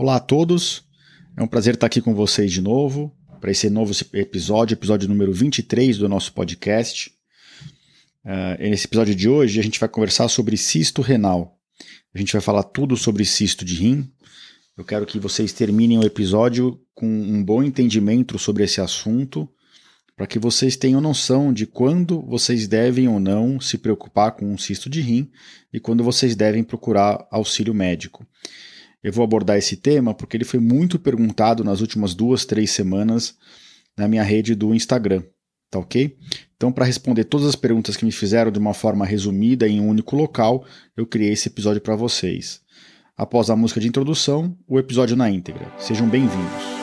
Olá a todos, é um prazer estar aqui com vocês de novo para esse novo episódio, episódio número 23 do nosso podcast. Uh, nesse episódio de hoje a gente vai conversar sobre cisto renal. A gente vai falar tudo sobre cisto de rim. Eu quero que vocês terminem o episódio com um bom entendimento sobre esse assunto, para que vocês tenham noção de quando vocês devem ou não se preocupar com um cisto de rim e quando vocês devem procurar auxílio médico. Eu vou abordar esse tema porque ele foi muito perguntado nas últimas duas, três semanas na minha rede do Instagram, tá ok? Então, para responder todas as perguntas que me fizeram de uma forma resumida em um único local, eu criei esse episódio para vocês. Após a música de introdução, o episódio na íntegra. Sejam bem-vindos.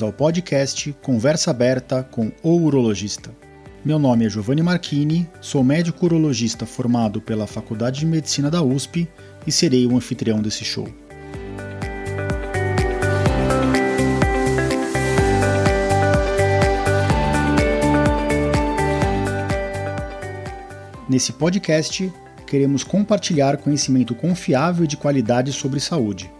Bem-vindos ao podcast Conversa Aberta com o Urologista. Meu nome é Giovanni Marchini, sou médico urologista formado pela Faculdade de Medicina da USP e serei o anfitrião desse show. Nesse podcast, queremos compartilhar conhecimento confiável e de qualidade sobre saúde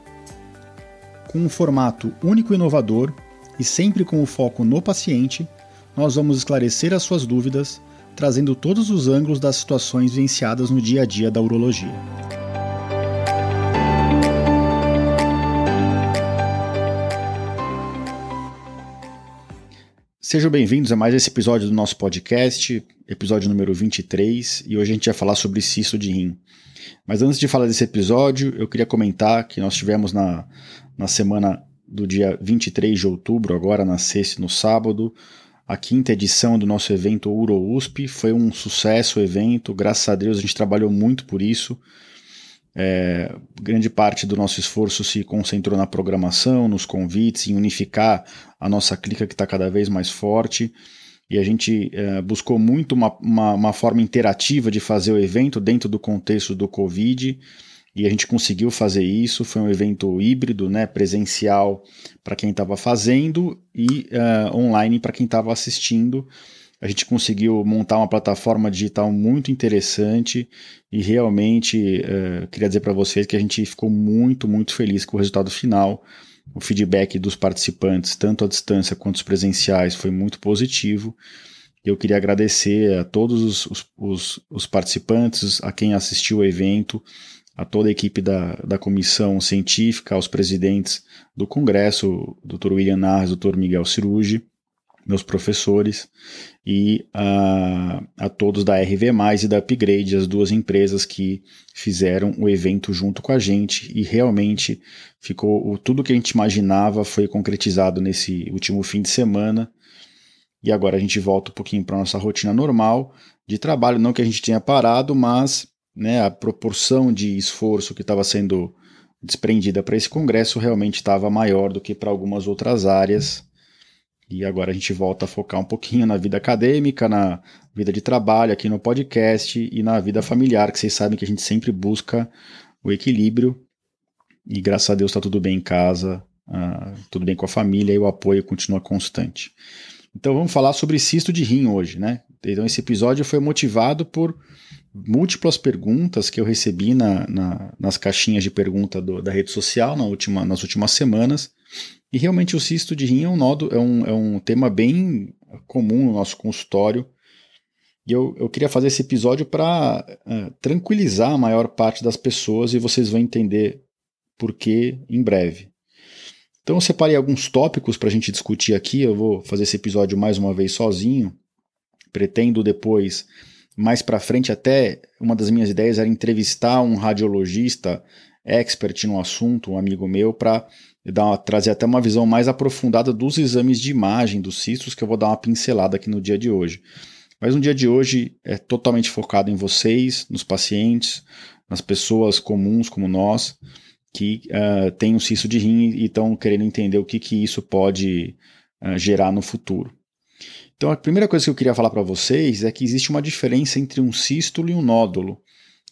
com um formato único e inovador e sempre com o foco no paciente, nós vamos esclarecer as suas dúvidas, trazendo todos os ângulos das situações vivenciadas no dia a dia da urologia. Sejam bem-vindos a mais esse episódio do nosso podcast, episódio número 23, e hoje a gente vai falar sobre cisto de rim. Mas antes de falar desse episódio, eu queria comentar que nós tivemos na, na semana do dia 23 de outubro, agora na sexta e no sábado, a quinta edição do nosso evento Uro USP. Foi um sucesso o evento, graças a Deus a gente trabalhou muito por isso. É, grande parte do nosso esforço se concentrou na programação, nos convites, em unificar a nossa clica que está cada vez mais forte. E a gente é, buscou muito uma, uma, uma forma interativa de fazer o evento dentro do contexto do Covid e a gente conseguiu fazer isso. Foi um evento híbrido, né, presencial para quem estava fazendo e uh, online para quem estava assistindo. A gente conseguiu montar uma plataforma digital muito interessante e realmente uh, queria dizer para vocês que a gente ficou muito, muito feliz com o resultado final. O feedback dos participantes, tanto à distância quanto os presenciais, foi muito positivo. Eu queria agradecer a todos os, os, os, participantes, a quem assistiu o evento, a toda a equipe da, da comissão científica, aos presidentes do Congresso, Dr. William Narres, Dr. Miguel Cirugi, meus professores, e a, a todos da RV+, e da Upgrade, as duas empresas que fizeram o evento junto com a gente, e realmente ficou tudo que a gente imaginava foi concretizado nesse último fim de semana, e agora a gente volta um pouquinho para nossa rotina normal de trabalho, não que a gente tenha parado, mas né, a proporção de esforço que estava sendo desprendida para esse congresso realmente estava maior do que para algumas outras áreas. E agora a gente volta a focar um pouquinho na vida acadêmica, na vida de trabalho, aqui no podcast e na vida familiar, que vocês sabem que a gente sempre busca o equilíbrio. E graças a Deus está tudo bem em casa, uh, tudo bem com a família e o apoio continua constante. Então vamos falar sobre cisto de rim hoje, né? Então esse episódio foi motivado por múltiplas perguntas que eu recebi na, na, nas caixinhas de pergunta do, da rede social na última, nas últimas semanas. E realmente o cisto de rim é um, nodo, é um, é um tema bem comum no nosso consultório. E eu, eu queria fazer esse episódio para uh, é, tranquilizar a maior parte das pessoas e vocês vão entender por que em breve. Então eu separei alguns tópicos para a gente discutir aqui. Eu vou fazer esse episódio mais uma vez sozinho. Pretendo depois mais para frente até uma das minhas ideias era entrevistar um radiologista expert no assunto, um amigo meu, para trazer até uma visão mais aprofundada dos exames de imagem dos cistos, que eu vou dar uma pincelada aqui no dia de hoje. Mas no dia de hoje é totalmente focado em vocês, nos pacientes, nas pessoas comuns como nós, que uh, têm um cisto de rim e estão querendo entender o que, que isso pode uh, gerar no futuro. Então, a primeira coisa que eu queria falar para vocês é que existe uma diferença entre um sístolo e um nódulo.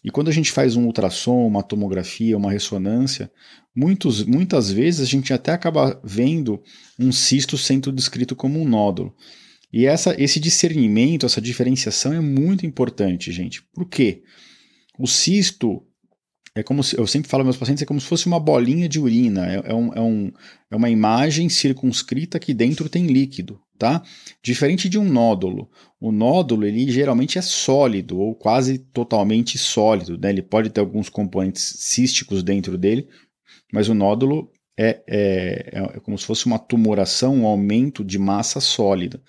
E quando a gente faz um ultrassom, uma tomografia, uma ressonância, muitos, muitas vezes a gente até acaba vendo um cisto sendo descrito como um nódulo. E essa, esse discernimento, essa diferenciação é muito importante, gente. Por quê? O cisto é como se, eu sempre falo aos meus pacientes, é como se fosse uma bolinha de urina. É, é, um, é, um, é uma imagem circunscrita que dentro tem líquido, tá? Diferente de um nódulo. O nódulo, ele geralmente é sólido ou quase totalmente sólido, né? Ele pode ter alguns componentes císticos dentro dele, mas o nódulo é, é, é como se fosse uma tumoração, um aumento de massa sólida.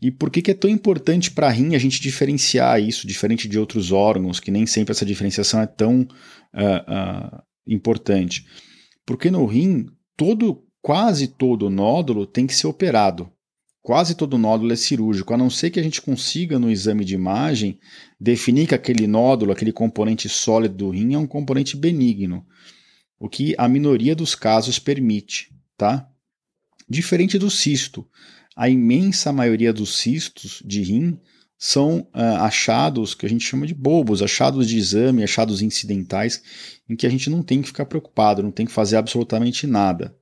E por que, que é tão importante para a rim a gente diferenciar isso, diferente de outros órgãos, que nem sempre essa diferenciação é tão uh, uh, importante? Porque no rim, todo, quase todo nódulo tem que ser operado. Quase todo nódulo é cirúrgico, a não ser que a gente consiga, no exame de imagem, definir que aquele nódulo, aquele componente sólido do rim, é um componente benigno o que a minoria dos casos permite, tá? Diferente do cisto, a imensa maioria dos cistos de rim são uh, achados que a gente chama de bobos, achados de exame, achados incidentais, em que a gente não tem que ficar preocupado, não tem que fazer absolutamente nada.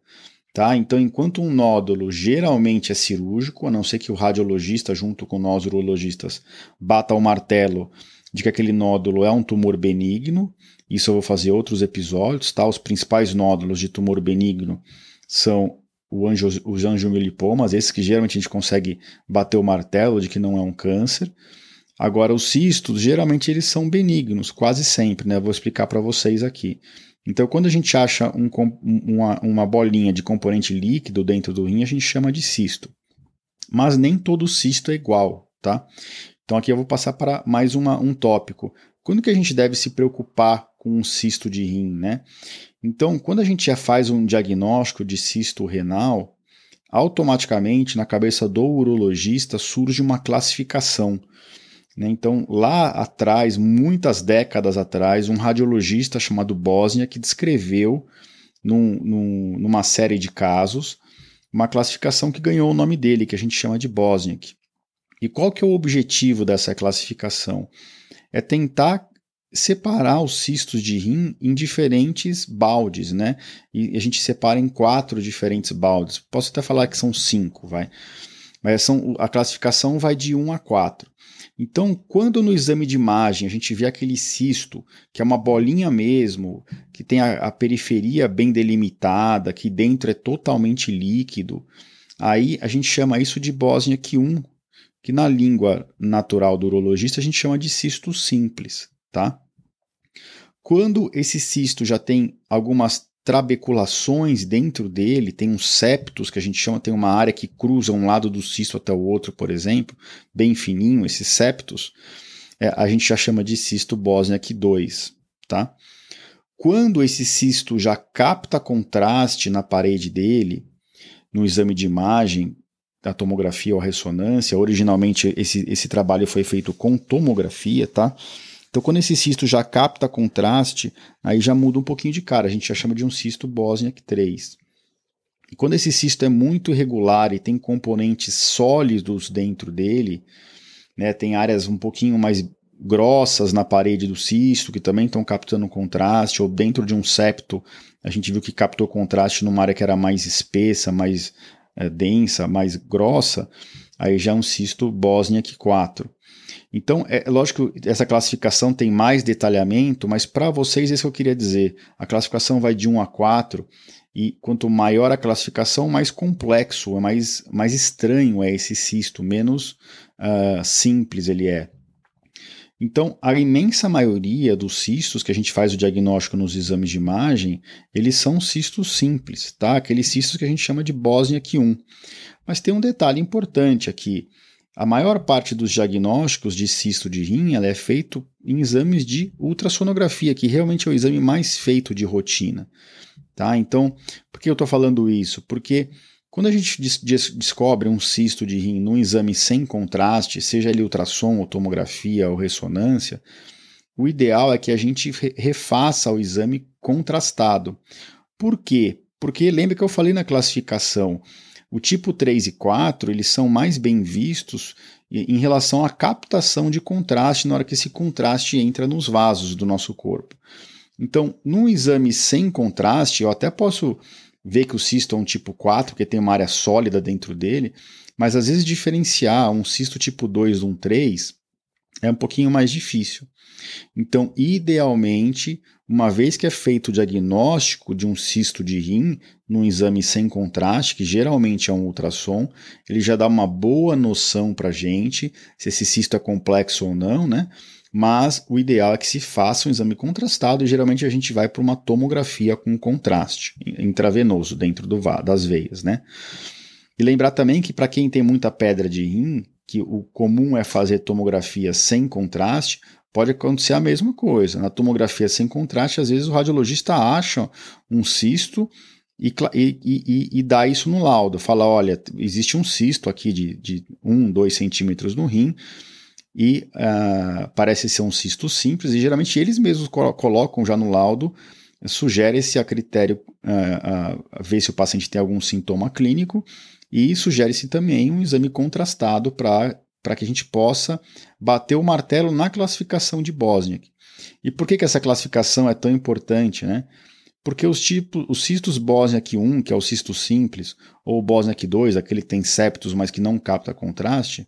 Tá? Então, enquanto um nódulo geralmente é cirúrgico, a não ser que o radiologista, junto com nós urologistas, bata o martelo de que aquele nódulo é um tumor benigno, isso eu vou fazer outros episódios, tá? Os principais nódulos de tumor benigno são anjo, os angiomelipomas, esses que geralmente a gente consegue bater o martelo de que não é um câncer. Agora, os cistos, geralmente eles são benignos, quase sempre, né? vou explicar para vocês aqui. Então, quando a gente acha um, uma, uma bolinha de componente líquido dentro do rim, a gente chama de cisto. Mas nem todo cisto é igual, tá? Então, aqui eu vou passar para mais uma, um tópico. Quando que a gente deve se preocupar com um cisto de rim, né? Então, quando a gente já faz um diagnóstico de cisto renal, automaticamente na cabeça do urologista surge uma classificação. Né? Então, lá atrás, muitas décadas atrás, um radiologista chamado Bosnia que descreveu num, num, numa série de casos uma classificação que ganhou o nome dele, que a gente chama de Bosniak. E qual que é o objetivo dessa classificação? É tentar separar os cistos de rim em diferentes baldes, né? E a gente separa em quatro diferentes baldes. Posso até falar que são cinco, vai. Mas são, a classificação vai de 1 a 4. Então, quando no exame de imagem a gente vê aquele cisto, que é uma bolinha mesmo, que tem a, a periferia bem delimitada, que dentro é totalmente líquido, aí a gente chama isso de Bosniak 1, que na língua natural do urologista a gente chama de cisto simples, tá? Quando esse cisto já tem algumas trabeculações dentro dele, tem uns septos que a gente chama, tem uma área que cruza um lado do cisto até o outro, por exemplo, bem fininho, esses septos, é, a gente já chama de cisto Bosniak 2, tá? Quando esse cisto já capta contraste na parede dele, no exame de imagem, da tomografia ou ressonância, originalmente esse, esse trabalho foi feito com tomografia, tá? Então, quando esse cisto já capta contraste, aí já muda um pouquinho de cara. A gente já chama de um cisto Bosniak 3. E quando esse cisto é muito irregular e tem componentes sólidos dentro dele, né, tem áreas um pouquinho mais grossas na parede do cisto que também estão captando contraste, ou dentro de um septo, a gente viu que captou contraste numa área que era mais espessa, mais é, densa, mais grossa, aí já é um cisto Bosniak 4. Então, é lógico que essa classificação tem mais detalhamento, mas para vocês é isso que eu queria dizer. A classificação vai de 1 a 4, e quanto maior a classificação, mais complexo, mais, mais estranho é esse cisto, menos uh, simples ele é. Então, a imensa maioria dos cistos que a gente faz o diagnóstico nos exames de imagem, eles são cistos simples, tá? Aqueles cistos que a gente chama de Bosniak 1. Mas tem um detalhe importante aqui. A maior parte dos diagnósticos de cisto de rim é feito em exames de ultrassonografia, que realmente é o exame mais feito de rotina. Tá? Então, por que eu estou falando isso? Porque quando a gente des descobre um cisto de rim num exame sem contraste, seja ele ultrassom, ou tomografia ou ressonância, o ideal é que a gente refaça o exame contrastado. Por quê? Porque lembra que eu falei na classificação, o tipo 3 e 4, eles são mais bem vistos em relação à captação de contraste na hora que esse contraste entra nos vasos do nosso corpo. Então, num exame sem contraste, eu até posso ver que o cisto é um tipo 4, porque tem uma área sólida dentro dele, mas às vezes diferenciar um cisto tipo 2 de um 3 é um pouquinho mais difícil. Então, idealmente, uma vez que é feito o diagnóstico de um cisto de rim num exame sem contraste, que geralmente é um ultrassom, ele já dá uma boa noção para a gente se esse cisto é complexo ou não, né? Mas o ideal é que se faça um exame contrastado e geralmente a gente vai para uma tomografia com contraste intravenoso dentro do, das veias, né? E lembrar também que para quem tem muita pedra de rim, que o comum é fazer tomografia sem contraste, pode acontecer a mesma coisa. Na tomografia sem contraste, às vezes o radiologista acha um cisto e, e, e, e dá isso no laudo. Fala: olha, existe um cisto aqui de, de 1, 2 centímetros no rim e uh, parece ser um cisto simples, e geralmente eles mesmos colocam já no laudo, sugere-se a critério uh, uh, ver se o paciente tem algum sintoma clínico e sugere-se também um exame contrastado para que a gente possa bater o martelo na classificação de Bosniak. E por que, que essa classificação é tão importante? Né? Porque os tipos, os cistos Bosniak 1, que é o cisto simples, ou Bosniak 2, aquele que tem septos, mas que não capta contraste,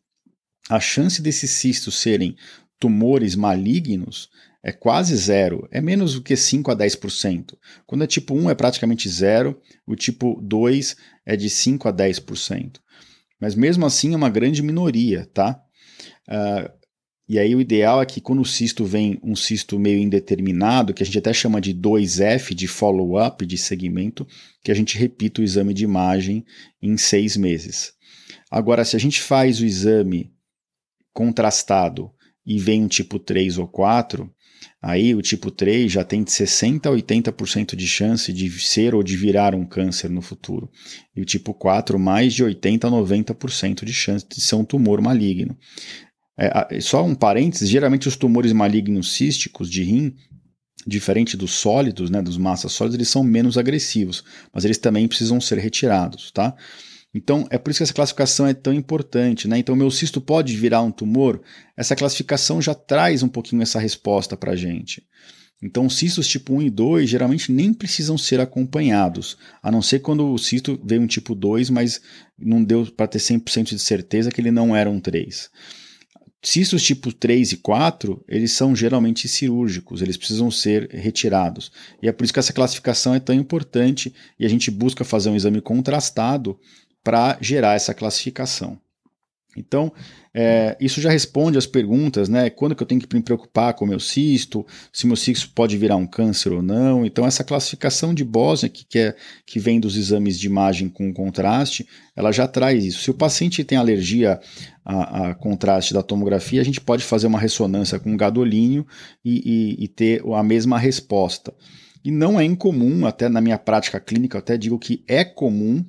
a chance desses cistos serem tumores malignos é quase zero, é menos do que 5 a 10%. Quando é tipo 1 é praticamente zero, o tipo 2 é de 5 a 10%. Mas mesmo assim é uma grande minoria, tá? Uh, e aí o ideal é que quando o cisto vem um cisto meio indeterminado, que a gente até chama de 2F, de follow-up, de segmento, que a gente repita o exame de imagem em seis meses. Agora, se a gente faz o exame contrastado e vem um tipo 3 ou 4, Aí o tipo 3 já tem de 60% a 80% de chance de ser ou de virar um câncer no futuro. E o tipo 4, mais de 80% a 90% de chance de ser um tumor maligno. É, só um parênteses: geralmente os tumores malignos císticos de rim, diferente dos sólidos, né, dos massas sólidas, eles são menos agressivos, mas eles também precisam ser retirados, tá? Então, é por isso que essa classificação é tão importante. Né? Então, meu cisto pode virar um tumor? Essa classificação já traz um pouquinho essa resposta para a gente. Então, cistos tipo 1 e 2 geralmente nem precisam ser acompanhados, a não ser quando o cisto veio um tipo 2, mas não deu para ter 100% de certeza que ele não era um 3. Cistos tipo 3 e 4, eles são geralmente cirúrgicos, eles precisam ser retirados. E é por isso que essa classificação é tão importante e a gente busca fazer um exame contrastado para gerar essa classificação. Então, é, isso já responde às perguntas, né? Quando que eu tenho que me preocupar com o meu cisto, se meu cisto pode virar um câncer ou não. Então, essa classificação de Bosniak, que, é, que vem dos exames de imagem com contraste, ela já traz isso. Se o paciente tem alergia a, a contraste da tomografia, a gente pode fazer uma ressonância com gadolinho e, e, e ter a mesma resposta. E não é incomum, até na minha prática clínica, eu até digo que é comum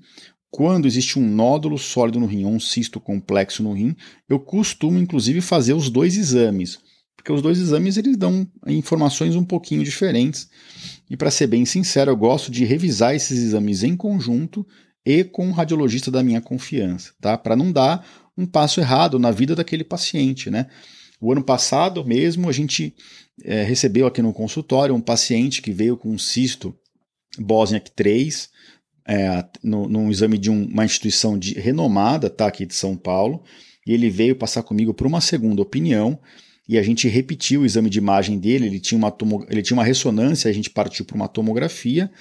quando existe um nódulo sólido no rim ou um cisto complexo no rim, eu costumo inclusive fazer os dois exames, porque os dois exames eles dão informações um pouquinho diferentes. E para ser bem sincero, eu gosto de revisar esses exames em conjunto e com um radiologista da minha confiança, tá? Para não dar um passo errado na vida daquele paciente, né? O ano passado mesmo a gente é, recebeu aqui no consultório um paciente que veio com um cisto Bosniak 3, é, no, num exame de um, uma instituição de, renomada, tá, aqui de São Paulo, e ele veio passar comigo por uma segunda opinião, e a gente repetiu o exame de imagem dele, ele tinha uma, tomo, ele tinha uma ressonância, a gente partiu para uma tomografia,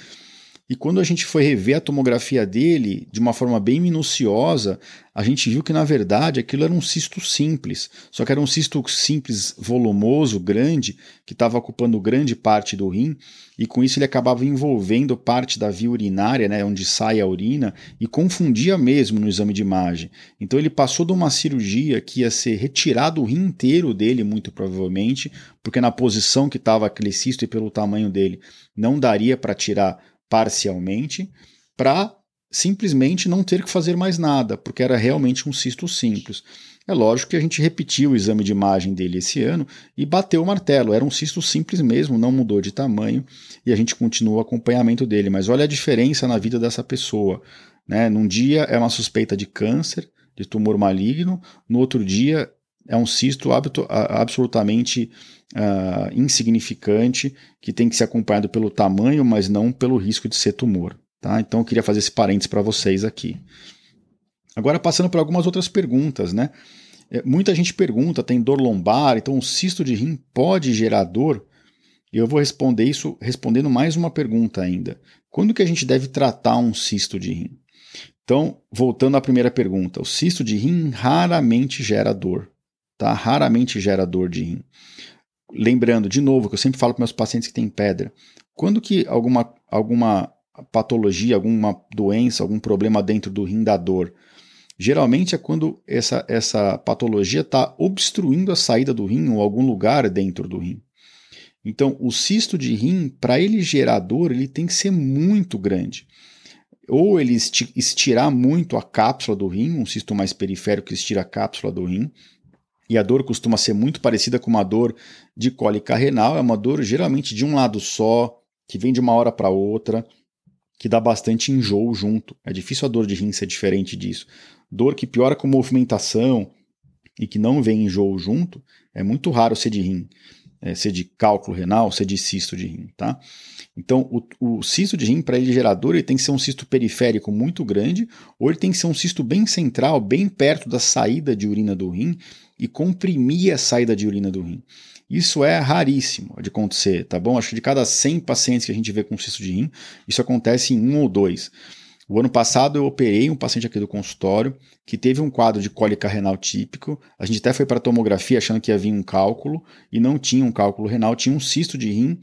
e quando a gente foi rever a tomografia dele de uma forma bem minuciosa, a gente viu que na verdade aquilo era um cisto simples, só que era um cisto simples volumoso, grande, que estava ocupando grande parte do rim, e com isso ele acabava envolvendo parte da via urinária, né, onde sai a urina, e confundia mesmo no exame de imagem. Então ele passou de uma cirurgia que ia ser retirado o rim inteiro dele, muito provavelmente, porque na posição que estava aquele cisto e pelo tamanho dele, não daria para tirar parcialmente para simplesmente não ter que fazer mais nada, porque era realmente um cisto simples. É lógico que a gente repetiu o exame de imagem dele esse ano e bateu o martelo. Era um cisto simples mesmo, não mudou de tamanho e a gente continua o acompanhamento dele. Mas olha a diferença na vida dessa pessoa. Né? Num dia é uma suspeita de câncer, de tumor maligno, no outro dia é um cisto absolutamente uh, insignificante que tem que ser acompanhado pelo tamanho, mas não pelo risco de ser tumor. Tá? Então eu queria fazer esse parênteses para vocês aqui. Agora passando por algumas outras perguntas, né? É, muita gente pergunta, tem dor lombar, então um cisto de rim pode gerar dor? Eu vou responder isso respondendo mais uma pergunta ainda. Quando que a gente deve tratar um cisto de rim? Então, voltando à primeira pergunta, o cisto de rim raramente gera dor, tá? Raramente gera dor de rim. Lembrando, de novo, que eu sempre falo para meus pacientes que têm pedra, quando que alguma, alguma patologia, alguma doença, algum problema dentro do rim dá dor? Geralmente é quando essa, essa patologia está obstruindo a saída do rim ou algum lugar dentro do rim. Então, o cisto de rim, para ele gerar dor, ele tem que ser muito grande. Ou ele estirar muito a cápsula do rim, um cisto mais periférico que estira a cápsula do rim, e a dor costuma ser muito parecida com uma dor de cólica renal, é uma dor geralmente de um lado só, que vem de uma hora para outra, que dá bastante enjoo junto. É difícil a dor de rim ser diferente disso. Dor que piora com movimentação e que não vem enjoo junto, é muito raro ser de rim. É, ser de cálculo renal, ser de cisto de rim, tá? Então, o, o cisto de rim, para ele gerar dor, ele tem que ser um cisto periférico muito grande, ou ele tem que ser um cisto bem central, bem perto da saída de urina do rim, e comprimir a saída de urina do rim. Isso é raríssimo de acontecer, tá bom? Acho que de cada 100 pacientes que a gente vê com cisto de rim, isso acontece em um ou dois. O ano passado eu operei um paciente aqui do consultório que teve um quadro de cólica renal típico. A gente até foi para tomografia achando que ia vir um cálculo e não tinha um cálculo renal, tinha um cisto de rim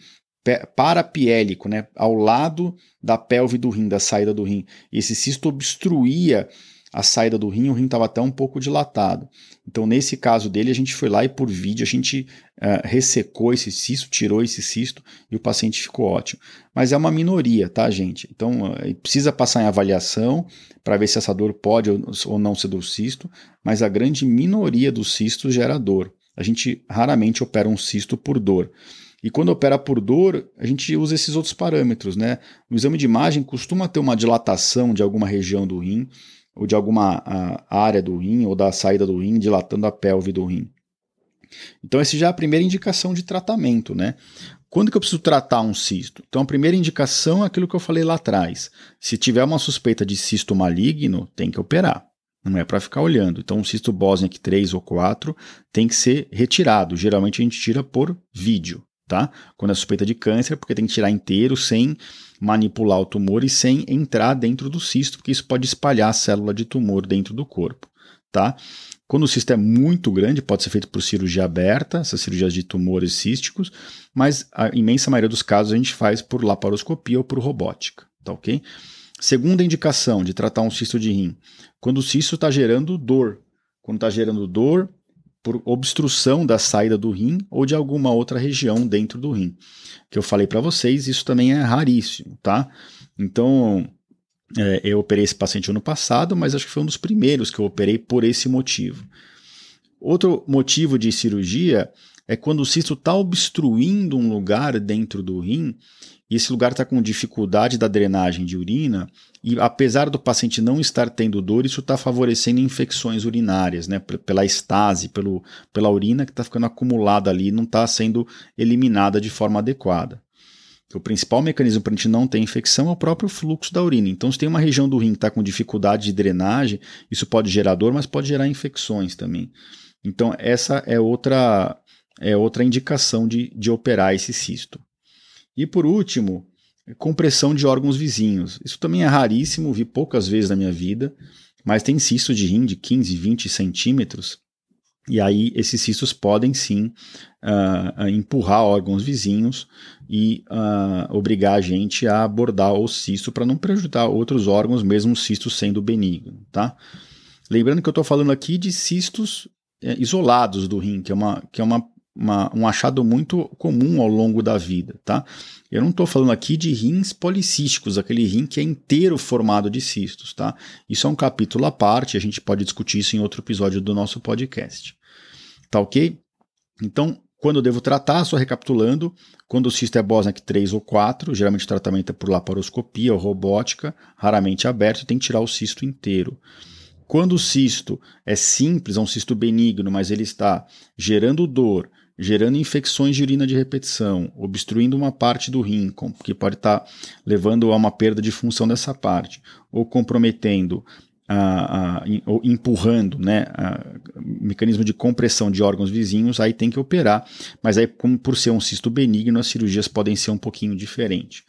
parapiélico, né, ao lado da pelve do rim, da saída do rim. Esse cisto obstruía a saída do rim, o rim estava até um pouco dilatado. Então, nesse caso dele, a gente foi lá e por vídeo a gente uh, ressecou esse cisto, tirou esse cisto e o paciente ficou ótimo. Mas é uma minoria, tá, gente? Então, uh, precisa passar em avaliação para ver se essa dor pode ou não ser do cisto, mas a grande minoria dos cistos gera dor. A gente raramente opera um cisto por dor. E quando opera por dor, a gente usa esses outros parâmetros, né? No exame de imagem costuma ter uma dilatação de alguma região do rim, ou de alguma área do rim ou da saída do rim, dilatando a pelve do rim. Então, essa já é a primeira indicação de tratamento, né? Quando que eu preciso tratar um cisto? Então, a primeira indicação é aquilo que eu falei lá atrás. Se tiver uma suspeita de cisto maligno, tem que operar. Não é para ficar olhando. Então, um cisto Bosniak 3 ou 4 tem que ser retirado. Geralmente a gente tira por vídeo, tá? Quando é suspeita de câncer, porque tem que tirar inteiro sem manipular o tumor e sem entrar dentro do cisto, porque isso pode espalhar a célula de tumor dentro do corpo, tá? Quando o cisto é muito grande, pode ser feito por cirurgia aberta, essas cirurgias de tumores císticos, mas a imensa maioria dos casos a gente faz por laparoscopia ou por robótica, tá ok? Segunda indicação de tratar um cisto de rim, quando o cisto está gerando dor. Quando está gerando dor, por obstrução da saída do rim ou de alguma outra região dentro do rim. Que eu falei para vocês, isso também é raríssimo, tá? Então, é, eu operei esse paciente ano passado, mas acho que foi um dos primeiros que eu operei por esse motivo. Outro motivo de cirurgia é quando o cisto está obstruindo um lugar dentro do rim e esse lugar está com dificuldade da drenagem de urina, e apesar do paciente não estar tendo dor, isso está favorecendo infecções urinárias, né? Pela estase, pelo, pela urina que está ficando acumulada ali, não está sendo eliminada de forma adequada. O principal mecanismo para a gente não ter infecção é o próprio fluxo da urina. Então, se tem uma região do rim que está com dificuldade de drenagem, isso pode gerar dor, mas pode gerar infecções também. Então, essa é outra, é outra indicação de, de operar esse cisto. E por último, compressão de órgãos vizinhos. Isso também é raríssimo, vi poucas vezes na minha vida, mas tem cisto de rim de 15, 20 centímetros. E aí esses cistos podem sim uh, empurrar órgãos vizinhos e uh, obrigar a gente a abordar o cisto para não prejudicar outros órgãos, mesmo o cisto sendo benigno, tá? Lembrando que eu estou falando aqui de cistos é, isolados do rim, que é uma, que é uma uma, um achado muito comum ao longo da vida, tá? Eu não estou falando aqui de rins policísticos, aquele rim que é inteiro formado de cistos, tá? Isso é um capítulo à parte, a gente pode discutir isso em outro episódio do nosso podcast. Tá ok? Então, quando eu devo tratar, só recapitulando, quando o cisto é Bosniak 3 ou 4, geralmente o tratamento é por laparoscopia ou robótica, raramente aberto, tem que tirar o cisto inteiro. Quando o cisto é simples, é um cisto benigno, mas ele está gerando dor, gerando infecções de urina de repetição, obstruindo uma parte do rim, que pode estar levando a uma perda de função dessa parte, ou comprometendo a, a, ou empurrando né, o mecanismo de compressão de órgãos vizinhos, aí tem que operar. Mas aí, como por ser um cisto benigno, as cirurgias podem ser um pouquinho diferentes.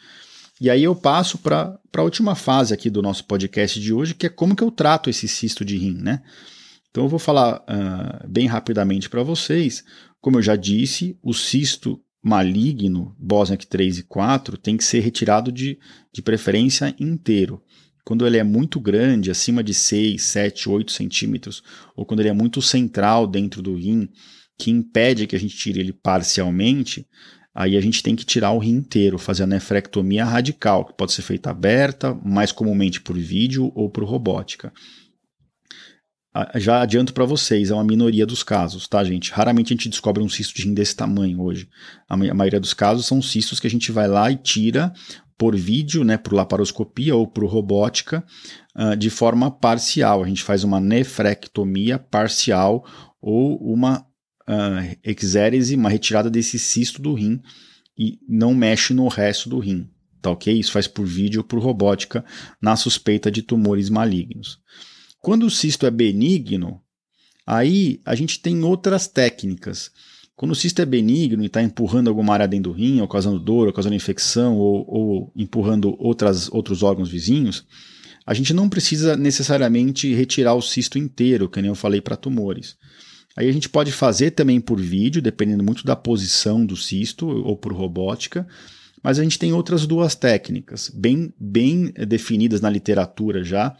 E aí eu passo para a última fase aqui do nosso podcast de hoje, que é como que eu trato esse cisto de rim, né? Então eu vou falar uh, bem rapidamente para vocês. Como eu já disse, o cisto maligno, Bosniak 3 e 4, tem que ser retirado de, de preferência inteiro. Quando ele é muito grande, acima de 6, 7, 8 centímetros, ou quando ele é muito central dentro do rim, que impede que a gente tire ele parcialmente, aí a gente tem que tirar o rim inteiro, fazer a nefrectomia radical, que pode ser feita aberta, mais comumente por vídeo ou por robótica. Já adianto para vocês, é uma minoria dos casos, tá, gente? Raramente a gente descobre um cisto de rim desse tamanho hoje. A maioria dos casos são cistos que a gente vai lá e tira por vídeo, né, por laparoscopia ou por robótica, uh, de forma parcial. A gente faz uma nefrectomia parcial ou uma uh, exérese, uma retirada desse cisto do rim e não mexe no resto do rim, tá ok? Isso faz por vídeo ou por robótica na suspeita de tumores malignos. Quando o cisto é benigno, aí a gente tem outras técnicas. Quando o cisto é benigno e está empurrando alguma área dentro do rim, ou causando dor, ou causando infecção, ou, ou empurrando outras, outros órgãos vizinhos, a gente não precisa necessariamente retirar o cisto inteiro, que nem eu falei para tumores. Aí a gente pode fazer também por vídeo, dependendo muito da posição do cisto, ou por robótica, mas a gente tem outras duas técnicas, bem, bem definidas na literatura já.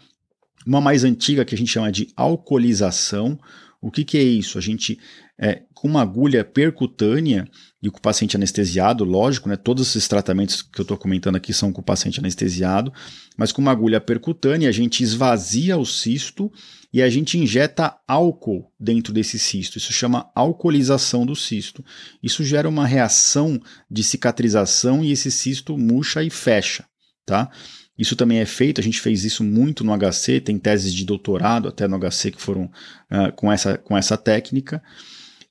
Uma mais antiga que a gente chama de alcoolização. O que, que é isso? A gente é, com uma agulha percutânea e com o paciente anestesiado, lógico, né? Todos esses tratamentos que eu estou comentando aqui são com o paciente anestesiado, mas com uma agulha percutânea a gente esvazia o cisto e a gente injeta álcool dentro desse cisto. Isso chama alcoolização do cisto. Isso gera uma reação de cicatrização e esse cisto murcha e fecha, tá? Isso também é feito, a gente fez isso muito no HC, tem teses de doutorado até no HC que foram uh, com, essa, com essa técnica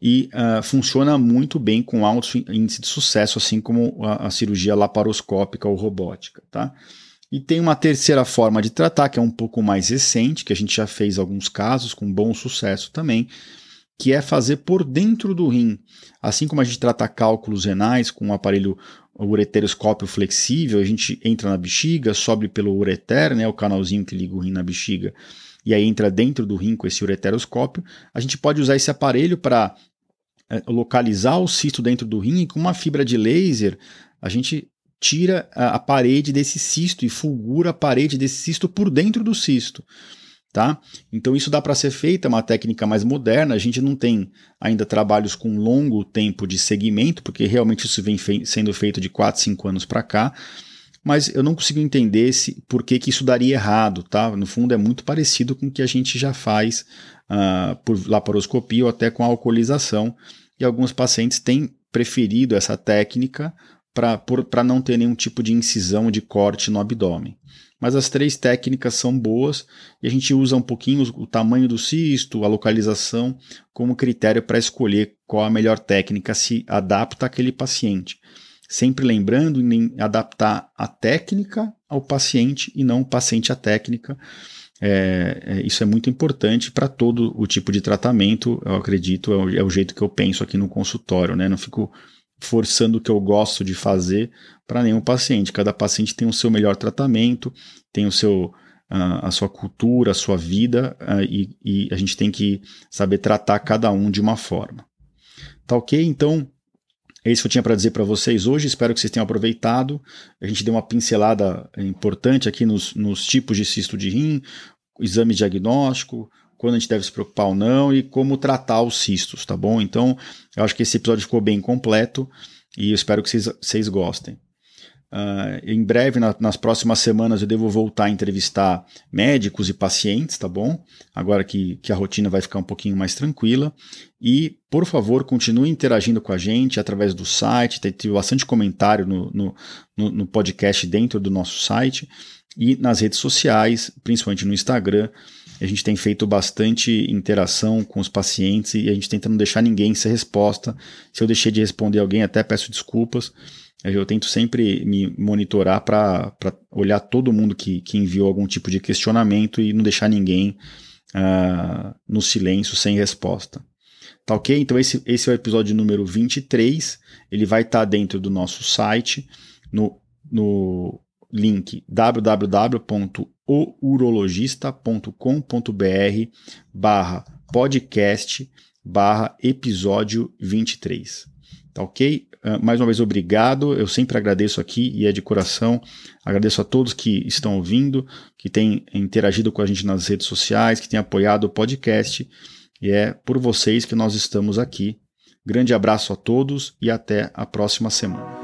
e uh, funciona muito bem com alto índice de sucesso, assim como a, a, cirurgia laparoscópica ou robótica, tá? E tem uma terceira forma de tratar, que é um pouco mais recente, que a gente já fez alguns casos com bom sucesso também, que é fazer por dentro do rim. Assim como a gente trata cálculos renais com um aparelho ureteroscópio flexível, a gente entra na bexiga, sobe pelo ureter, né, o canalzinho que liga o rim na bexiga, e aí entra dentro do rim com esse ureteroscópio. A gente pode usar esse aparelho para é, localizar o cisto dentro do rim e com uma fibra de laser a gente tira a parede desse cisto e fulgura a parede desse cisto por dentro do cisto. Tá? Então isso dá para ser feito, é uma técnica mais moderna. A gente não tem ainda trabalhos com longo tempo de segmento, porque realmente isso vem sendo feito de 4, 5 anos para cá. Mas eu não consigo entender se, por que, que isso daria errado. Tá? No fundo, é muito parecido com o que a gente já faz uh, por laparoscopia ou até com alcoolização, e alguns pacientes têm preferido essa técnica para não ter nenhum tipo de incisão de corte no abdômen. Mas as três técnicas são boas e a gente usa um pouquinho o tamanho do cisto, a localização, como critério para escolher qual a melhor técnica se adapta àquele paciente. Sempre lembrando em adaptar a técnica ao paciente e não o paciente à técnica é, é, isso é muito importante para todo o tipo de tratamento, eu acredito, é o, é o, jeito que eu penso aqui no consultório, né? Não fico forçando o que eu gosto de fazer para nenhum paciente. Cada paciente tem o seu melhor tratamento, tem o seu a sua cultura, a sua vida, e, e a gente tem que saber tratar cada um de uma forma. Tá ok? Então, é isso que eu tinha para dizer para vocês hoje. Espero que vocês tenham aproveitado. A gente deu uma pincelada importante aqui nos, nos tipos de cisto de rim, exame diagnóstico, quando a gente deve se preocupar ou não e como tratar os cistos, tá bom? Então, eu acho que esse episódio ficou bem completo e eu espero que vocês, gostem. Uh, em breve, na, nas próximas semanas, eu devo voltar a entrevistar médicos e pacientes, tá bom? Agora que, que a rotina vai ficar um pouquinho mais tranquila. E, por favor, continue interagindo com a gente através do site. Tem bastante comentário no, no, no, no podcast dentro do nosso site e nas redes sociais, principalmente no Instagram. A gente tem feito bastante interação com os pacientes e a gente tenta não deixar ninguém sem resposta. Se eu deixei de responder alguém, até peço desculpas. Eu tento sempre me monitorar para olhar todo mundo que, que enviou algum tipo de questionamento e não deixar ninguém uh, no silêncio sem resposta. Tá ok? Então esse, esse é o episódio número 23. Ele vai estar tá dentro do nosso site, no, no link www.ourologista.com.br barra podcast barra episódio 23. Tá ok? Uh, mais uma vez, obrigado. Eu sempre agradeço aqui e é de coração. Agradeço a todos que estão ouvindo, que têm interagido com a gente nas redes sociais, que têm apoiado o podcast. E é por vocês que nós estamos aqui. Grande abraço a todos e até a próxima semana.